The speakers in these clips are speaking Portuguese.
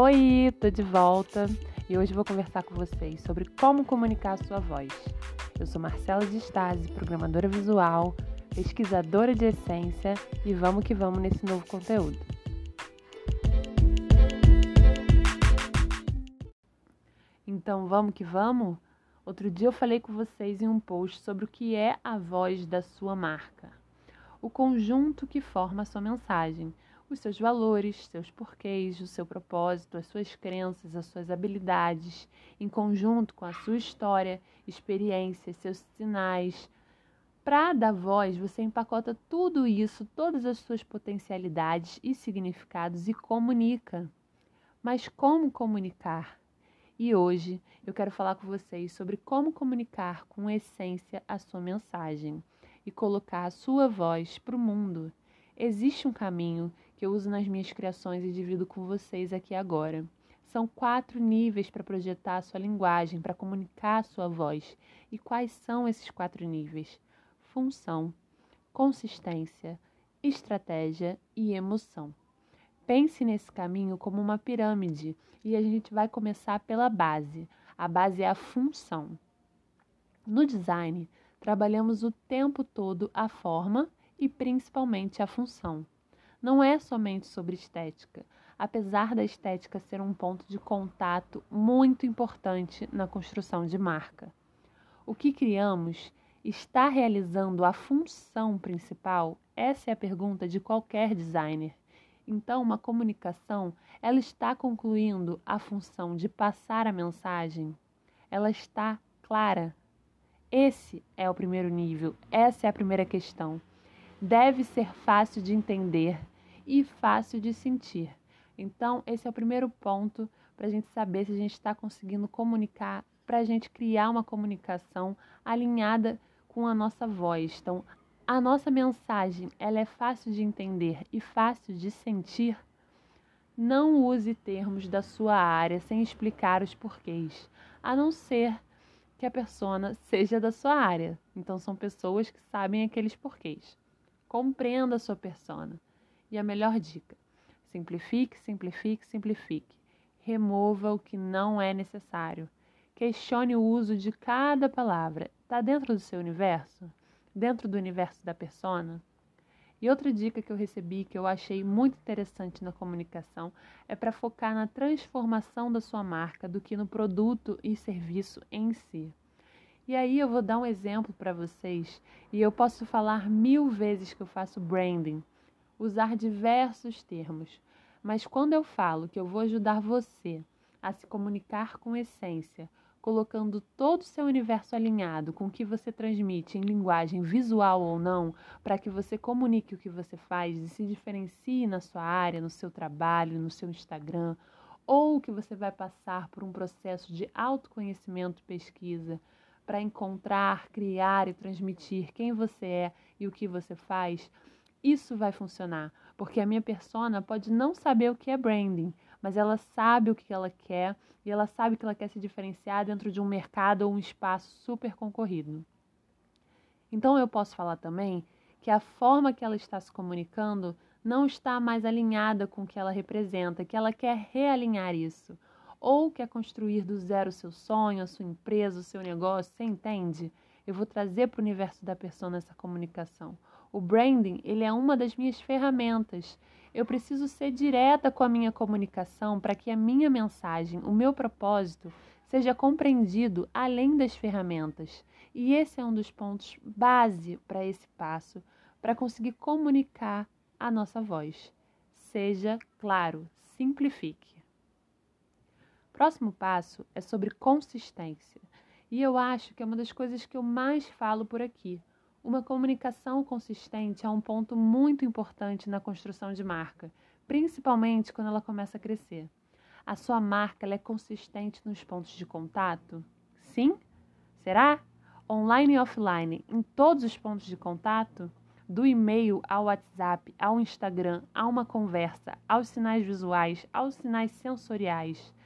Oi, tô de volta e hoje vou conversar com vocês sobre como comunicar a sua voz. Eu sou Marcela de Stasi, programadora visual, pesquisadora de essência e vamos que vamos nesse novo conteúdo. Então, vamos que vamos? Outro dia eu falei com vocês em um post sobre o que é a voz da sua marca. O conjunto que forma a sua mensagem, os seus valores, seus porquês, o seu propósito, as suas crenças, as suas habilidades, em conjunto com a sua história, experiências, seus sinais. Para dar voz, você empacota tudo isso, todas as suas potencialidades e significados e comunica. Mas como comunicar? E hoje eu quero falar com vocês sobre como comunicar com essência a sua mensagem e colocar a sua voz para o mundo. Existe um caminho que eu uso nas minhas criações e divido com vocês aqui agora. São quatro níveis para projetar a sua linguagem, para comunicar a sua voz. E quais são esses quatro níveis? Função, consistência, estratégia e emoção. Pense nesse caminho como uma pirâmide e a gente vai começar pela base. A base é a função. No design, trabalhamos o tempo todo a forma e principalmente a função não é somente sobre estética, apesar da estética ser um ponto de contato muito importante na construção de marca. O que criamos está realizando a função principal? Essa é a pergunta de qualquer designer. Então, uma comunicação, ela está concluindo a função de passar a mensagem? Ela está clara? Esse é o primeiro nível, essa é a primeira questão deve ser fácil de entender e fácil de sentir. Então, esse é o primeiro ponto para a gente saber se a gente está conseguindo comunicar, para a gente criar uma comunicação alinhada com a nossa voz. Então, a nossa mensagem ela é fácil de entender e fácil de sentir. Não use termos da sua área sem explicar os porquês, a não ser que a persona seja da sua área. Então, são pessoas que sabem aqueles porquês. Compreenda a sua persona. E a melhor dica: simplifique, simplifique, simplifique. Remova o que não é necessário. Questione o uso de cada palavra. Está dentro do seu universo? Dentro do universo da persona? E outra dica que eu recebi que eu achei muito interessante na comunicação é para focar na transformação da sua marca do que no produto e serviço em si. E aí eu vou dar um exemplo para vocês e eu posso falar mil vezes que eu faço branding, usar diversos termos, mas quando eu falo que eu vou ajudar você a se comunicar com essência, colocando todo o seu universo alinhado com o que você transmite em linguagem visual ou não, para que você comunique o que você faz e se diferencie na sua área, no seu trabalho, no seu Instagram, ou que você vai passar por um processo de autoconhecimento, pesquisa, para encontrar, criar e transmitir quem você é e o que você faz, isso vai funcionar, porque a minha persona pode não saber o que é branding, mas ela sabe o que ela quer e ela sabe que ela quer se diferenciar dentro de um mercado ou um espaço super concorrido. Então eu posso falar também que a forma que ela está se comunicando não está mais alinhada com o que ela representa, que ela quer realinhar isso ou quer construir do zero seu sonho, a sua empresa, o seu negócio, você entende? Eu vou trazer para o universo da pessoa essa comunicação. O branding, ele é uma das minhas ferramentas. Eu preciso ser direta com a minha comunicação para que a minha mensagem, o meu propósito, seja compreendido além das ferramentas. E esse é um dos pontos base para esse passo, para conseguir comunicar a nossa voz. Seja claro, simplifique. Próximo passo é sobre consistência. E eu acho que é uma das coisas que eu mais falo por aqui. Uma comunicação consistente é um ponto muito importante na construção de marca, principalmente quando ela começa a crescer. A sua marca é consistente nos pontos de contato? Sim? Será? Online e offline, em todos os pontos de contato? Do e-mail ao WhatsApp, ao Instagram, a uma conversa, aos sinais visuais, aos sinais sensoriais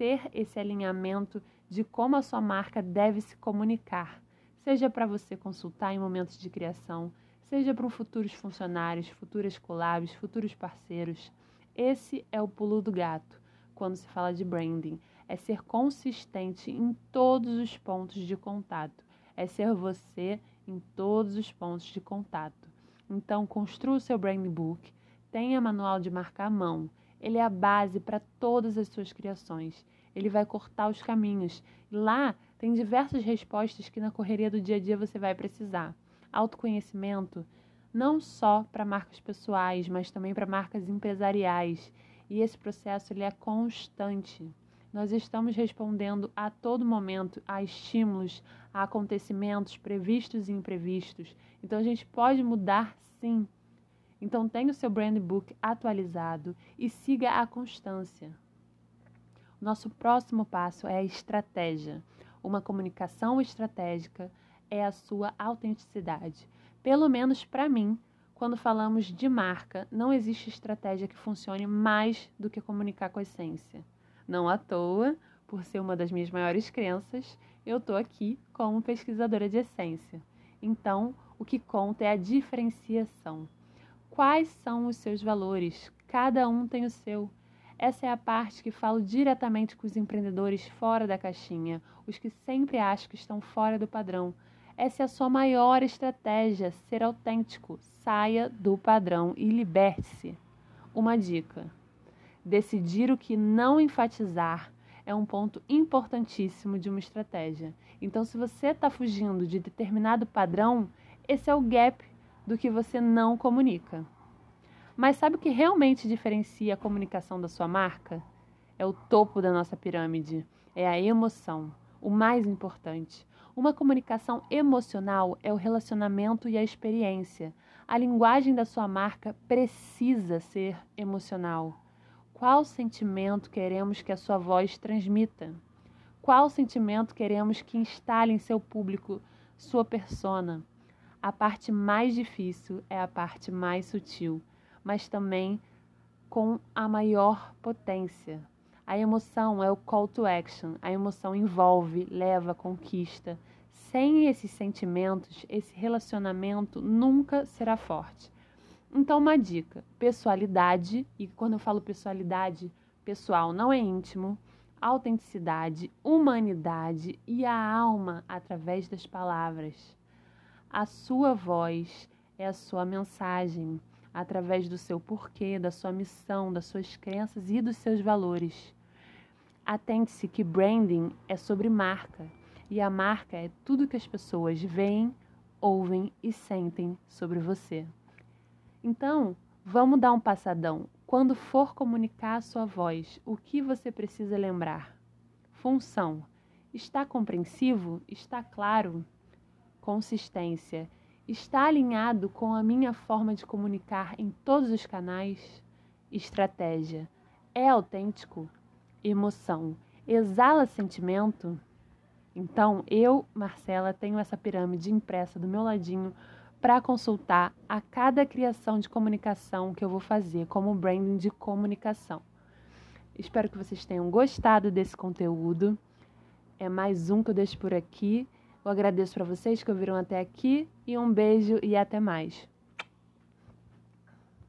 ter esse alinhamento de como a sua marca deve se comunicar, seja para você consultar em momentos de criação, seja para futuros funcionários, futuras collabs, futuros parceiros. Esse é o pulo do gato. quando se fala de branding. É ser consistente em todos os pontos de contato. É ser você em todos os pontos de contato. Então, construa o seu brand book, tenha manual de marca à mão. Ele é a base para todas as suas criações. Ele vai cortar os caminhos. Lá tem diversas respostas que na correria do dia a dia você vai precisar. Autoconhecimento não só para marcas pessoais, mas também para marcas empresariais. E esse processo ele é constante. Nós estamos respondendo a todo momento a estímulos, a acontecimentos previstos e imprevistos. Então a gente pode mudar sim. Então tenha o seu brand book atualizado e siga a constância. Nosso próximo passo é a estratégia. Uma comunicação estratégica é a sua autenticidade. Pelo menos para mim, quando falamos de marca, não existe estratégia que funcione mais do que comunicar com a essência. Não à toa, por ser uma das minhas maiores crenças, eu estou aqui como pesquisadora de essência. Então, o que conta é a diferenciação. Quais são os seus valores? Cada um tem o seu. Essa é a parte que falo diretamente com os empreendedores fora da caixinha, os que sempre acham que estão fora do padrão. Essa é a sua maior estratégia, ser autêntico. Saia do padrão e liberte-se. Uma dica: decidir o que não enfatizar é um ponto importantíssimo de uma estratégia. Então, se você está fugindo de determinado padrão, esse é o gap do que você não comunica. Mas sabe o que realmente diferencia a comunicação da sua marca? É o topo da nossa pirâmide, é a emoção, o mais importante. Uma comunicação emocional é o relacionamento e a experiência. A linguagem da sua marca precisa ser emocional. Qual sentimento queremos que a sua voz transmita? Qual sentimento queremos que instale em seu público sua persona? A parte mais difícil é a parte mais sutil mas também com a maior potência. A emoção é o call to action, a emoção envolve, leva, conquista. Sem esses sentimentos, esse relacionamento nunca será forte. Então, uma dica: pessoalidade, e quando eu falo pessoalidade, pessoal não é íntimo, autenticidade, humanidade e a alma através das palavras. A sua voz é a sua mensagem através do seu porquê, da sua missão, das suas crenças e dos seus valores. Atente-se que branding é sobre marca e a marca é tudo que as pessoas veem, ouvem e sentem sobre você. Então, vamos dar um passadão. Quando for comunicar a sua voz, o que você precisa lembrar? Função: está compreensivo? Está claro? Consistência está alinhado com a minha forma de comunicar em todos os canais? Estratégia. É autêntico? Emoção. Exala sentimento? Então, eu, Marcela, tenho essa pirâmide impressa do meu ladinho para consultar a cada criação de comunicação que eu vou fazer, como branding de comunicação. Espero que vocês tenham gostado desse conteúdo. É mais um que eu deixo por aqui. Eu agradeço para vocês que ouviram até aqui e um beijo e até mais.